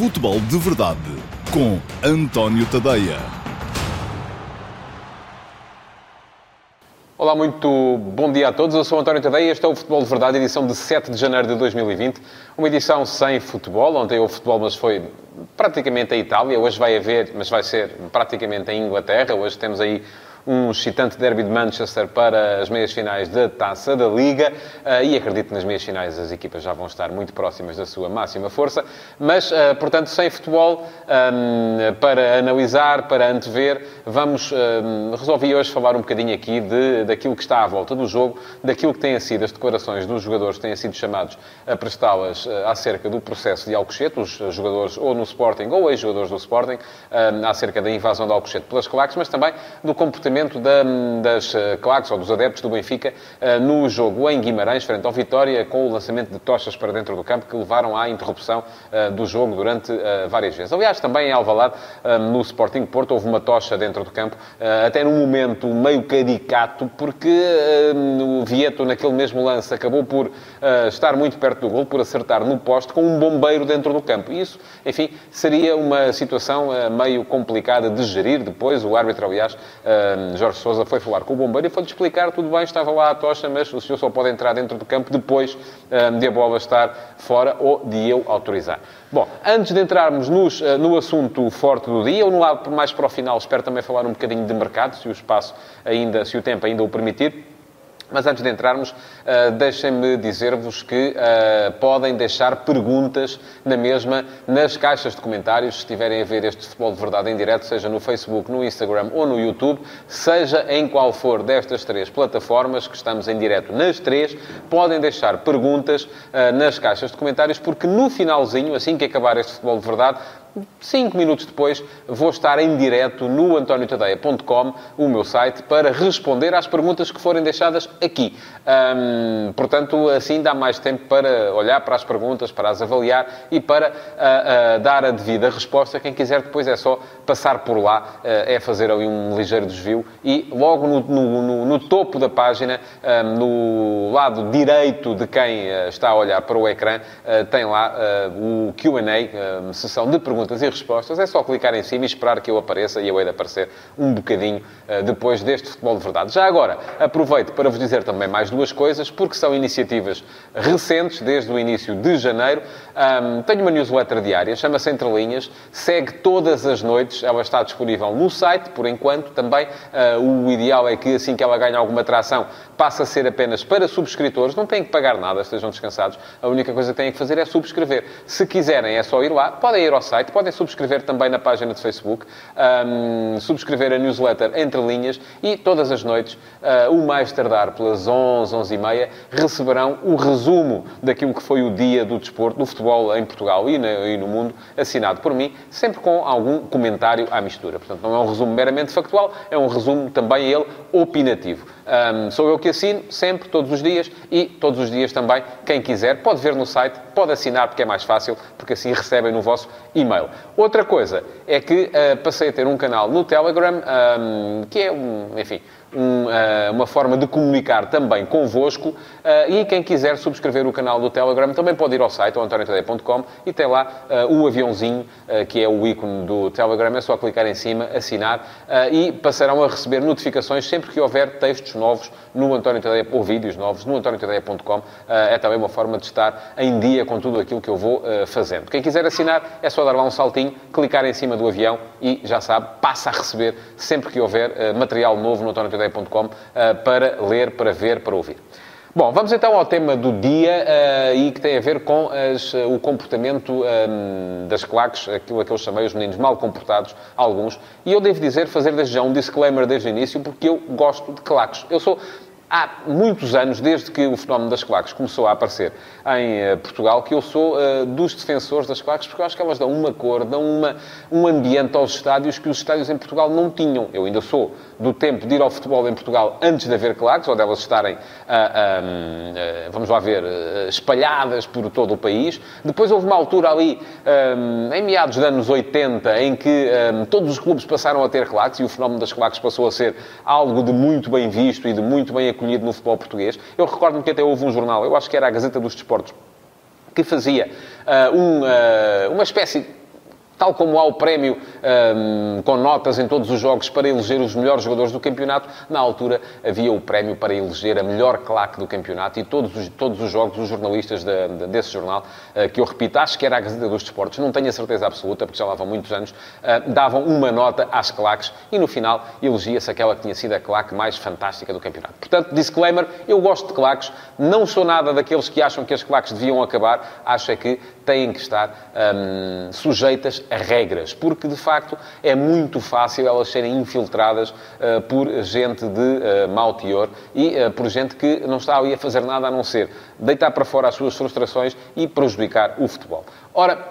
Futebol de Verdade com António Tadeia. Olá, muito bom dia a todos. Eu sou António Tadeia e este é o Futebol de Verdade, edição de 7 de janeiro de 2020. Uma edição sem futebol. Ontem houve futebol, mas foi praticamente a Itália. Hoje vai haver, mas vai ser praticamente a Inglaterra. Hoje temos aí um excitante derby de Manchester para as meias finais da Taça da Liga uh, e acredito que nas meias finais as equipas já vão estar muito próximas da sua máxima força, mas, uh, portanto, sem futebol, um, para analisar, para antever, vamos, um, resolvi hoje falar um bocadinho aqui de, daquilo que está à volta do jogo, daquilo que têm sido as declarações dos jogadores que têm sido chamados a prestá-las uh, acerca do processo de Alcochete, os jogadores ou no Sporting ou ex-jogadores do Sporting, acerca da invasão de Alcochete pelas claques, mas também do comportamento comportamento da, das eh, claques ou dos adeptos do Benfica eh, no jogo em Guimarães, frente ao Vitória, com o lançamento de tochas para dentro do campo que levaram à interrupção eh, do jogo durante várias vezes. Aliás, também em Alvalade, no Sporting Porto, houve uma tocha dentro do campo, até num momento meio caricato, porque o Vieto, naquele mesmo lance, acabou por estar muito perto do gol, por acertar no poste com um bombeiro dentro do campo. Isso, enfim, seria uma situação meio complicada de gerir depois. O árbitro, aliás, Jorge Sousa foi falar com o bombeiro e foi-lhe explicar, tudo bem, estava lá a tocha, mas o senhor só pode entrar dentro do campo depois de a bola estar fora ou de eu autorizar. Bom, antes de entrarmos nos, uh, no assunto forte do dia, ou no lado mais para o final, espero também falar um bocadinho de mercado, se o espaço ainda, se o tempo ainda o permitir. Mas antes de entrarmos, uh, deixem-me dizer-vos que uh, podem deixar perguntas na mesma nas caixas de comentários, se estiverem a ver este Futebol de Verdade em direto, seja no Facebook, no Instagram ou no YouTube, seja em qual for destas três plataformas, que estamos em direto. Nas três, podem deixar perguntas uh, nas caixas de comentários, porque no finalzinho, assim que acabar este Futebol de Verdade, Cinco minutos depois vou estar em direto no antoniotadeia.com, o meu site, para responder às perguntas que forem deixadas aqui. Hum, portanto, assim dá mais tempo para olhar para as perguntas, para as avaliar e para uh, uh, dar a devida resposta. Quem quiser depois é só passar por lá, uh, é fazer ali um ligeiro desvio e logo no, no, no, no topo da página, no lado direito de quem está a olhar para o ecrã, tem lá o Q&A, sessão de perguntas perguntas e respostas, é só clicar em cima e esperar que eu apareça e eu hei de aparecer um bocadinho uh, depois deste Futebol de Verdade. Já agora, aproveito para vos dizer também mais duas coisas, porque são iniciativas recentes, desde o início de janeiro. Um, tenho uma newsletter diária, chama-se Entre Linhas, segue todas as noites, ela está disponível no site, por enquanto. Também uh, o ideal é que assim que ela ganha alguma atração, passe a ser apenas para subscritores, não têm que pagar nada, estejam descansados. A única coisa que têm que fazer é subscrever. Se quiserem, é só ir lá, podem ir ao site, Podem subscrever também na página de Facebook, um, subscrever a newsletter Entre Linhas e todas as noites, uh, o mais tardar pelas 11, 11 e meia, receberão o resumo daquilo que foi o dia do desporto, do futebol em Portugal e, na, e no mundo, assinado por mim, sempre com algum comentário à mistura. Portanto, não é um resumo meramente factual, é um resumo também ele opinativo. Um, sou eu que assino, sempre, todos os dias, e todos os dias também, quem quiser, pode ver no site, pode assinar porque é mais fácil, porque assim recebem no vosso e-mail. Outra coisa é que uh, passei a ter um canal no Telegram, um, que é, um, enfim, um, uh, uma forma de comunicar também convosco. Uh, e quem quiser subscrever o canal do Telegram também pode ir ao site, antoniotadeia.com, e tem lá uh, o aviãozinho, que é o ícone do Telegram. É só clicar em cima, assinar, e passarão a receber notificações sempre que houver textos novos no António Tadeia, ou vídeos novos no antoniotadeia.com. é também uma forma de estar em dia com tudo aquilo que eu vou fazendo. Quem quiser assinar, é só dar lá um saltinho, clicar em cima do avião e, já sabe, passa a receber sempre que houver material novo no António Tadeia.com eh, para ler, para ver, para ouvir. Bom, vamos então ao tema do dia uh, e que tem a ver com as, uh, o comportamento um, ehm, das claques, aquilo a que eu chamei os meninos mal comportados, alguns. E eu devo dizer, fazer desde já um disclaimer desde o início, porque eu gosto de claques. Eu sou há muitos anos, desde que o fenómeno das claques começou a aparecer em uh, Portugal, que eu sou uh, dos defensores das claques, porque eu acho que elas dão uma cor, dão uma, um ambiente aos estádios que os estádios em Portugal não tinham. Eu ainda sou do tempo de ir ao futebol em Portugal antes de haver claques, ou delas estarem, uh, vamos lá ver, espalhadas por todo o país. Depois houve uma altura ali, em meados dos anos 80, em que todos os clubes passaram a ter claques e o fenómeno das claques passou a ser algo de muito bem visto e de muito bem acolhido no futebol português. Eu recordo-me que até houve um jornal, eu acho que era a Gazeta dos Desportos, que fazia uh, um, uh, uma espécie Tal como há o prémio um, com notas em todos os jogos para eleger os melhores jogadores do campeonato, na altura havia o prémio para eleger a melhor claque do campeonato e todos os, todos os jogos, os jornalistas de, de, desse jornal, uh, que eu repito, acho que era a Gazeta dos Desportos, não tenho a certeza absoluta, porque já lá vão muitos anos, uh, davam uma nota às claques e no final elegia-se aquela que tinha sido a claque mais fantástica do campeonato. Portanto, disclaimer, eu gosto de claques, não sou nada daqueles que acham que as claques deviam acabar, acho é que têm que estar um, sujeitas a regras, porque de facto é muito fácil elas serem infiltradas uh, por gente de uh, mau teor e uh, por gente que não está ali a fazer nada a não ser deitar para fora as suas frustrações e prejudicar o futebol. Ora,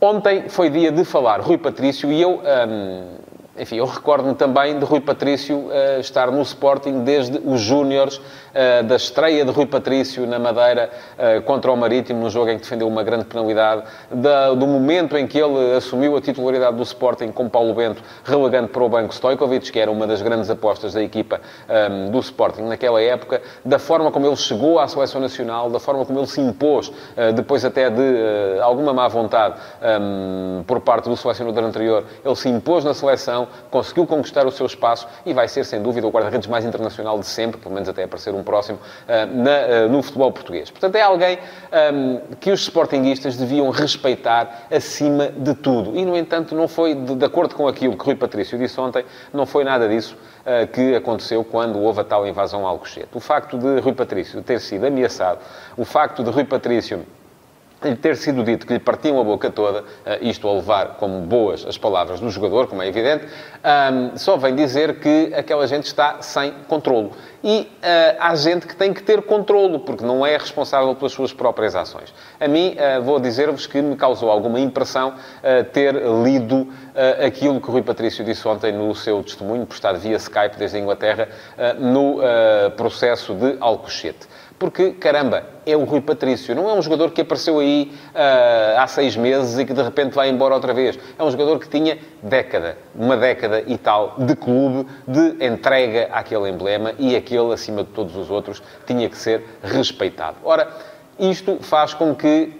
ontem foi dia de falar Rui Patrício e eu. Um, enfim, eu recordo-me também de Rui Patrício uh, estar no Sporting desde os Júniores, uh, da estreia de Rui Patrício na Madeira uh, contra o Marítimo, num jogo em que defendeu uma grande penalidade, da, do momento em que ele assumiu a titularidade do Sporting com Paulo Bento, relegando para o banco Stojkovic, que era uma das grandes apostas da equipa um, ehm, do Sporting naquela época, da forma como ele chegou à seleção nacional, da forma como ele se impôs, depois até de alguma má vontade um, ehm, por parte do selecionador anterior, ele se impôs na seleção conseguiu conquistar o seu espaço e vai ser, sem dúvida, o guarda-redes mais internacional de sempre, pelo menos até aparecer um próximo, eh, na, eh, no futebol português. Portanto, é alguém ehm, que os sportinguistas deviam respeitar acima de tudo. E, no entanto, não foi, de, de acordo com aquilo que Rui Patrício disse ontem, não foi nada disso uh, que aconteceu quando houve a tal invasão ao Alcochete. O facto de Rui Patrício ter sido ameaçado, o facto de Rui Patrício lhe ter sido dito que lhe partiam a boca toda, eh, isto a levar como boas as palavras do jogador, como é evidente, só vem dizer que aquela gente está sem controlo. E uh, há gente que tem que ter controlo, porque não é responsável pelas suas próprias ações. A mim, uh, vou dizer-vos que me causou alguma impressão ter lido aquilo que o Rui Patrício disse ontem no seu testemunho, postado via Skype desde a Inglaterra, no processo de Alcochete porque, caramba, é o Rui Patrício. Não é um jogador que apareceu aí uh, há seis meses e que de repente vai embora outra vez. É um jogador que tinha década, uma década e tal, de clube, de entrega àquele emblema e aquele, acima de todos os outros, tinha que ser respeitado. Ora, isto faz com que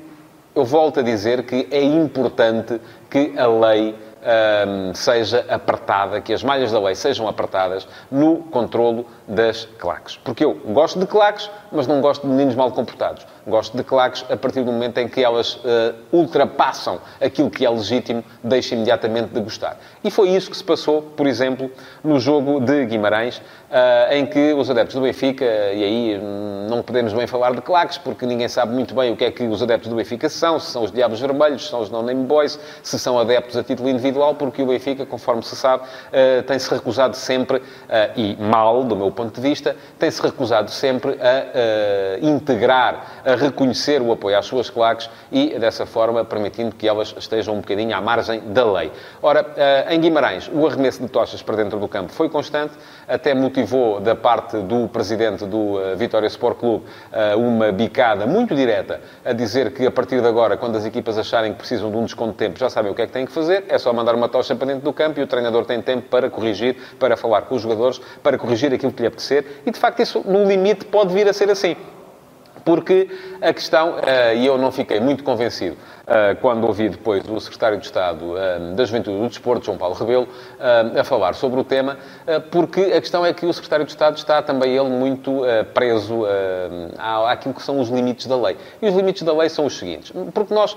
eu volto a dizer que é importante que a lei um, seja apertada, que as malhas da lei sejam apertadas no controlo das claques. Porque eu gosto de claques, mas não gosto de meninos mal comportados. Gosto de claques a partir do momento em que elas uh, ultrapassam aquilo que é legítimo, deixo imediatamente de gostar. E foi isso que se passou, por exemplo, no jogo de Guimarães, uh, em que os adeptos do Benfica, e aí hum, não podemos bem falar de claques, porque ninguém sabe muito bem o que é que os adeptos do Benfica são, se são os Diabos Vermelhos, se são os Non-Name Boys, se são adeptos a título individual, porque o Benfica, conforme se sabe, uh, tem-se recusado sempre, e mal, do meu ponto de vista, tem-se recusado sempre a integrar, a reconhecer o apoio às suas claques e, dessa forma, permitindo que elas estejam um bocadinho à margem da lei. Ora, eh, em Guimarães, o arremesso de tochas para dentro do campo foi constante, até motivou da parte do presidente do eh, Vitória Sport Clube eh, uma bicada muito direta a dizer que, a partir de agora, quando as equipas acharem que precisam de um desconto de tempo, já sabem o que é que têm que fazer, é só mandar uma tocha para dentro do campo e o treinador tem tempo para corrigir, para falar com os jogadores, para corrigir aquilo que lhe apetecer. E, de facto, isso, no limite, pode vir a ser assim porque a questão, eh, e eu não fiquei muito convencido eh, quando ouvi depois o secretário de Estado eh, da Juventude do Desporto, João Paulo Rebelo, a falar sobre o tema, porque a questão é que o secretário de Estado está também ele muito preso àquilo que são os limites da lei. E os limites da lei são os seguintes, porque nós,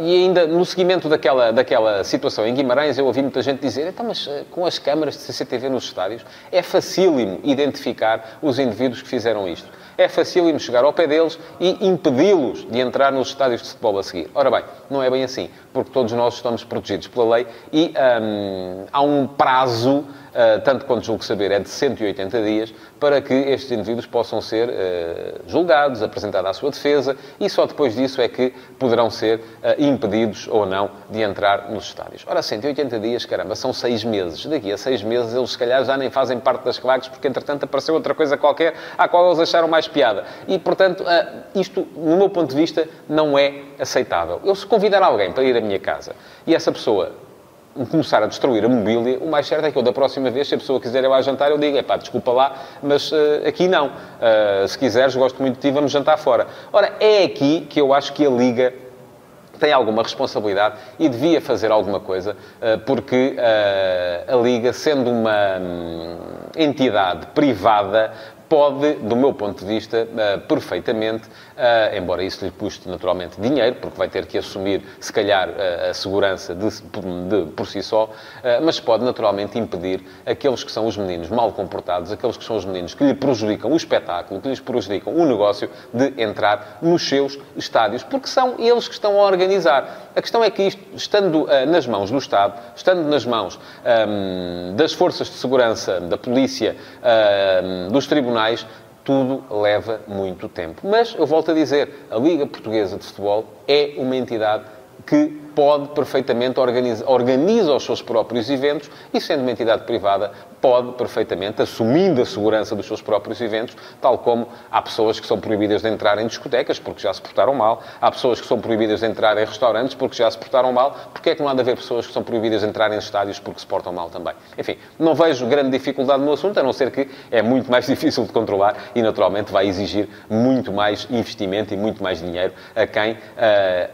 e ainda no seguimento daquela, daquela situação em Guimarães, eu ouvi muita gente dizer, então, mas com as câmaras de CCTV nos estádios, é facílimo identificar os indivíduos que fizeram isto é facílimo chegar ao pé deles e impedi-los de entrar nos estádios de futebol a seguir. Ora bem, não é bem assim, porque todos nós estamos protegidos pela lei e hum, há um prazo eh, tanto quanto julgo saber, é de 180 dias, para que estes indivíduos possam ser uh, julgados, apresentada à sua defesa, e só depois disso é que poderão ser uh, impedidos ou não de entrar nos estádios. Ora, 180 dias, caramba, são seis meses. Daqui a seis meses eles, se calhar, já nem fazem parte das claques, porque, entretanto, apareceu outra coisa qualquer à qual eles acharam mais piada. E, portanto, isto, no meu ponto de vista, não é aceitável. Eu, se convidar alguém para ir à minha casa e essa pessoa começar a destruir a mobília, o mais certo é que eu, da próxima vez, se a pessoa quiser ir lá jantar, eu digo, é pá, desculpa lá, mas uh, aqui não. Uh, se quiseres, gosto muito de ti, vamos jantar fora. Ora, é aqui que eu acho que a Liga tem alguma responsabilidade e devia fazer alguma coisa, porque a Liga, sendo uma hum, entidade privada, pode, do meu ponto de vista, uh, perfeitamente, uh, embora isso lhe custe naturalmente dinheiro, porque vai ter que assumir, se calhar, uh, a segurança de, de, por si só, mas pode naturalmente impedir aqueles que são os meninos mal comportados, aqueles que são os meninos que lhe prejudicam o espetáculo, que lhes prejudicam o negócio, de entrar nos seus estádios, porque são eles que estão a organizar. A questão é que isto, estando nas mãos do Estado, estando nas mãos um, das forças de segurança, da polícia, um, dos tribunais, tudo leva muito tempo. Mas, eu volto a dizer, a Liga Portuguesa de Futebol é uma entidade que pode perfeitamente organizar, organiza os seus próprios eventos e, sendo uma entidade privada, pode perfeitamente, assumindo a segurança dos seus próprios eventos, tal como há pessoas que são proibidas de entrar em discotecas porque já se portaram mal, há pessoas que são proibidas de entrar em restaurantes porque já se portaram mal, porque é que não há de haver pessoas que são proibidas de entrar em estádios porque se portam mal também? Enfim, não vejo grande dificuldade no assunto, a não ser que é muito mais difícil de controlar e, naturalmente, vai exigir muito mais investimento e muito mais dinheiro a quem uh,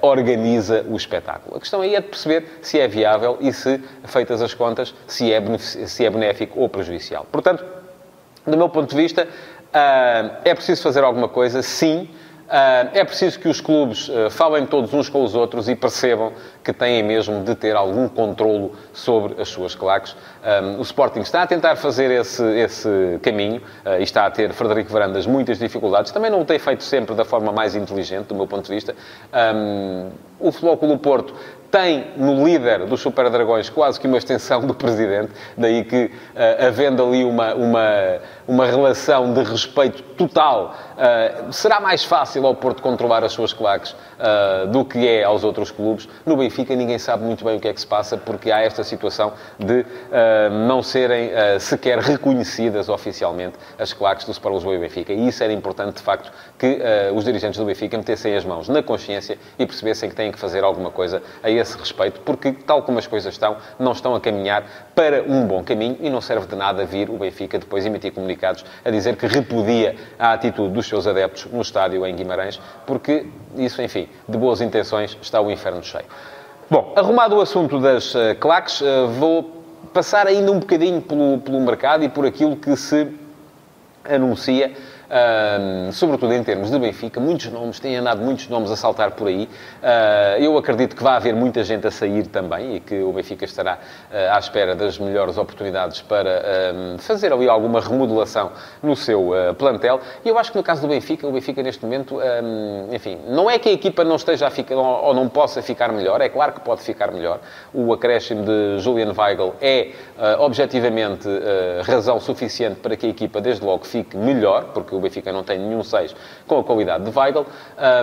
organiza o espetáculo. A questão aí é de perceber se é viável e se, feitas as contas, se é, se é benéfico ou prejudicial. Portanto, do meu ponto de vista, ah, é preciso fazer alguma coisa, sim. Ah, é preciso que os clubes ah, falem todos uns com os outros e percebam que têm mesmo de ter algum controlo sobre as suas claques. o Sporting está a tentar fazer esse, esse caminho e está a ter, Frederico Varandas, muitas dificuldades. Também não o tem feito sempre da forma mais inteligente, do meu ponto de vista. o Futebol Clube Porto tem no líder dos Super Dragões quase que uma extensão do presidente, daí que, uh, havendo ali uma, uma, uma relação de respeito total, uh, será mais fácil ao Porto controlar as suas claques uh, do que é aos outros clubes. No Benfica ninguém sabe muito bem o que é que se passa, porque há esta situação de não serem sequer reconhecidas oficialmente as claques do Sport Lisboa e Benfica. E isso era importante, de facto, que os dirigentes do Benfica metessem as mãos na consciência e percebessem que têm que fazer alguma coisa a esse respeito, porque, tal como as coisas estão, não estão a caminhar para um bom caminho e não serve de nada vir o Benfica depois emitir comunicados a dizer que repudia a atitude dos seus adeptos no estádio em Guimarães, porque isso, enfim, de boas intenções está o inferno cheio. Bom, arrumado o assunto das uh, claques, uh, vou passar ainda um bocadinho pelo, pelo mercado e por aquilo que se anuncia sobretudo em termos de Benfica, muitos nomes, têm andado muitos nomes a saltar por aí. Uh, eu acredito que vai haver muita gente a sair também e que o Benfica estará uh, à espera das melhores oportunidades para um, fazer ali alguma remodelação no seu uh, plantel. E eu acho que no caso do Benfica, o Benfica neste momento, um, enfim, não é que a equipa não esteja a ficar ou não possa ficar melhor, é claro que pode ficar melhor. O acréscimo de Julian Weigl é objetivamente razão suficiente para que a equipa desde logo fique melhor, porque o Benfica não tem nenhum 6 com a qualidade de Weigl.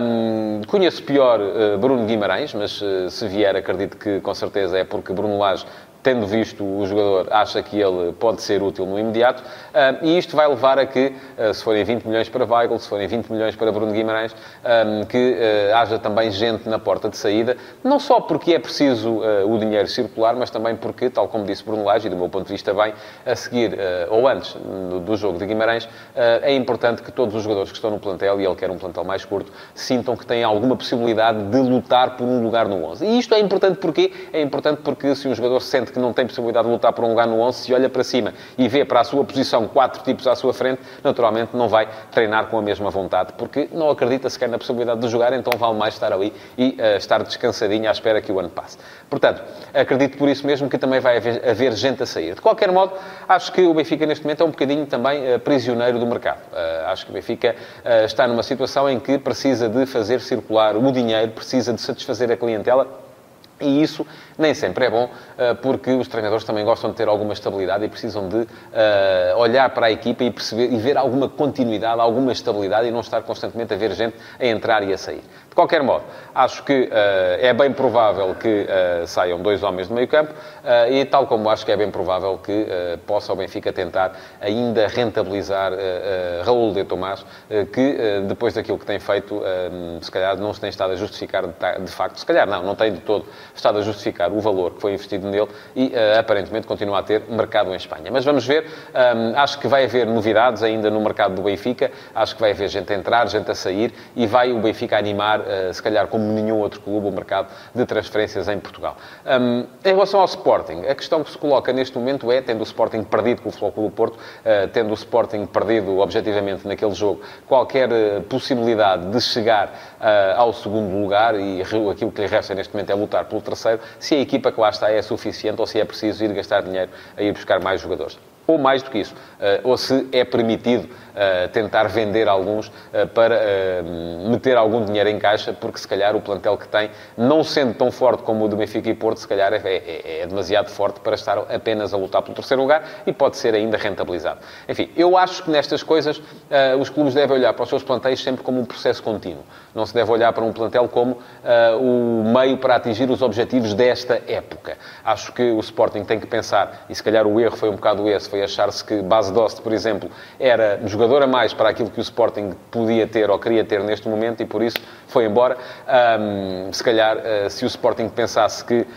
Um, conheço pior uh, Bruno Guimarães, mas uh, se vier acredito que com certeza é porque Bruno Lage tendo visto o jogador, acha que ele pode ser útil no imediato. Ah, e isto vai levar a que, ah, se forem 20 milhões para Weigl, se forem 20 milhões para Bruno Guimarães, ah, que haja também gente na porta de saída, não só porque é preciso o dinheiro circular, mas também porque, tal como disse Bruno Lage, e do meu ponto de vista bem, a seguir, ou antes do jogo de Guimarães, é importante que todos os jogadores que estão no plantel, e ele quer um plantel mais curto, sintam que têm alguma possibilidade de lutar por um lugar no 11. E isto é importante porque é importante porque se um jogador sente que não tem possibilidade de lutar por um lugar no 11, se olha para cima e vê para a sua posição quatro tipos à sua frente, naturalmente não vai treinar com a mesma vontade, porque não acredita sequer na possibilidade de jogar, então vale mais estar ali e uh, estar descansadinho à espera que o ano passe. Portanto, acredito por isso mesmo que também vai haver, haver gente a sair. De qualquer modo, acho que o Benfica neste momento é um bocadinho também uh, prisioneiro do mercado. Uh, acho que o Benfica está numa situação em que precisa de fazer circular o dinheiro, precisa de satisfazer a clientela e isso nem sempre é bom, eh, porque os treinadores também gostam de ter alguma estabilidade e precisam de uh, olhar para a equipa e perceber e ver alguma continuidade, alguma estabilidade e não estar constantemente a ver gente a entrar e a sair. De qualquer modo, acho que uh, é bem provável que saiam dois homens do meio campo uh, e tal como acho que é bem provável que possa o Benfica tentar ainda rentabilizar Raul de Tomás, que depois daquilo que tem feito, se calhar não se tem estado a justificar de facto, se calhar não, não tem de todo estado a justificar o valor que foi investido nele e uh, aparentemente continua a ter mercado em Espanha. Mas vamos ver, um, acho que vai haver novidades ainda no mercado do Benfica, acho que vai haver gente a entrar, gente a sair e vai o Benfica animar, uh, se calhar como nenhum outro clube, o mercado de transferências em Portugal. Um, em relação ao Sporting, a questão que se coloca neste momento é, tendo o Sporting perdido com o Clube Porto, uh, tendo o Sporting perdido objetivamente naquele jogo, qualquer possibilidade de chegar ao segundo lugar e aquilo que lhe resta neste momento é lutar pelo terceiro, se a equipa que lá está é suficiente ou se é preciso ir gastar dinheiro a ir buscar mais jogadores ou mais do que isso, eh, ou se é permitido eh, tentar vender alguns eh, para meter algum dinheiro em caixa, porque se calhar o plantel que tem, não sendo tão forte como o do Benfica e Porto, se calhar é, é, é demasiado forte para estar apenas a lutar pelo terceiro lugar e pode ser ainda rentabilizado. Enfim, eu acho que nestas coisas os clubes devem olhar para os seus plantéis sempre como um processo contínuo. Não se deve olhar para um plantel como o meio para atingir os objetivos desta época. Acho que o Sporting tem que pensar, e se calhar o erro foi um bocado esse, foi achar-se que Base Dost, por exemplo, era jogador a mais para aquilo que o Sporting podia ter ou queria ter neste momento e por isso foi embora. Um, se calhar, uh, se o Sporting pensasse que uh,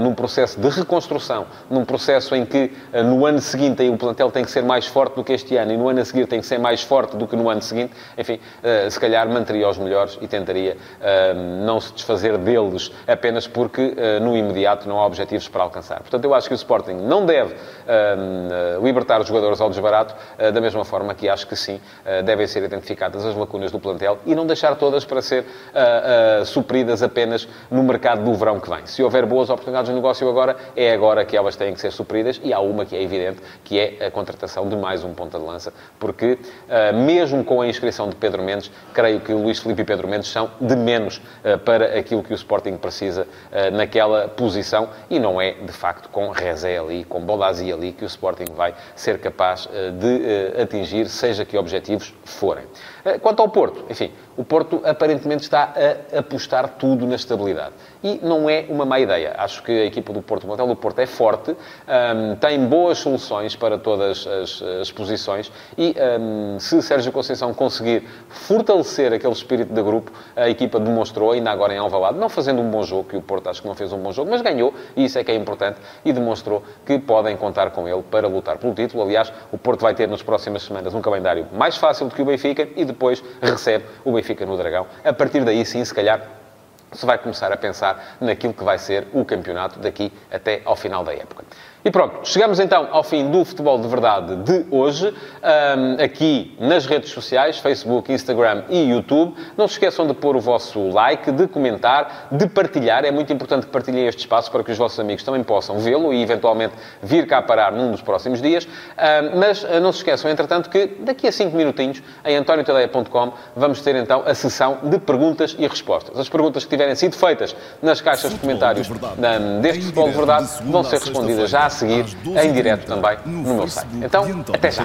num processo de reconstrução, num processo em que uh, no ano seguinte o plantel tem que ser mais forte do que este ano e no ano a seguir tem que ser mais forte do que no ano seguinte, enfim, se calhar manteria os melhores e tentaria não se desfazer deles apenas porque no imediato não há objetivos para alcançar. Portanto, eu acho que o Sporting não deve libertar os jogadores ao desbarato, da mesma forma que acho que sim, devem ser identificadas as lacunas do plantel e não deixar todas para ser uh, supridas apenas no mercado do verão que vem. Se houver boas oportunidades de negócio agora, é agora que elas têm que ser supridas e há uma que é evidente, que é a contratação de mais um ponta de lança, porque mesmo com a inscrição de Pedro Mendes, creio que Luís Filipe e Pedro Mendes são de menos para aquilo que o Sporting precisa naquela posição e não é, de facto, com Rezé ali, com Bolazzi ali, que o Sporting vai ser capaz de atingir, seja que objetivos forem. Quanto ao Porto, enfim, o Porto aparentemente está a apostar tudo na estabilidade. E não é uma má ideia. Acho que a equipa do Porto, o do Porto é forte, um, tem boas soluções para todas as, as posições e um, se Sérgio Conceição conseguir fortalecer aquele espírito de grupo, a equipa demonstrou, ainda agora em Alvalade, não fazendo um bom jogo, que o Porto acho que não fez um bom jogo, mas ganhou, e isso é que é importante, e demonstrou que podem contar com ele para lutar pelo título. Aliás, o Porto vai ter nas próximas semanas um calendário mais fácil do que o Benfica e depois recebe o Benfica no Dragão. A partir daí, sim, se calhar se vai começar a pensar naquilo que vai ser o campeonato daqui até ao final da época. E pronto, chegamos então ao fim do Futebol de Verdade de hoje, um, aqui nas redes sociais, Facebook, Instagram e YouTube. Não se esqueçam de pôr o vosso like, de comentar, de partilhar. É muito importante que partilhem este espaço para que os vossos amigos também possam vê-lo e eventualmente vir cá parar num dos próximos dias. Um, mas uh, não se esqueçam, entretanto, que daqui a 5 minutinhos, em antoniotadeia.com, vamos ter então a sessão de perguntas e respostas. As perguntas que tiverem sido feitas nas caixas de comentários de deste Futebol de Verdade vão ser respondidas já a seguir, em direto também, no meu site. Então, até já.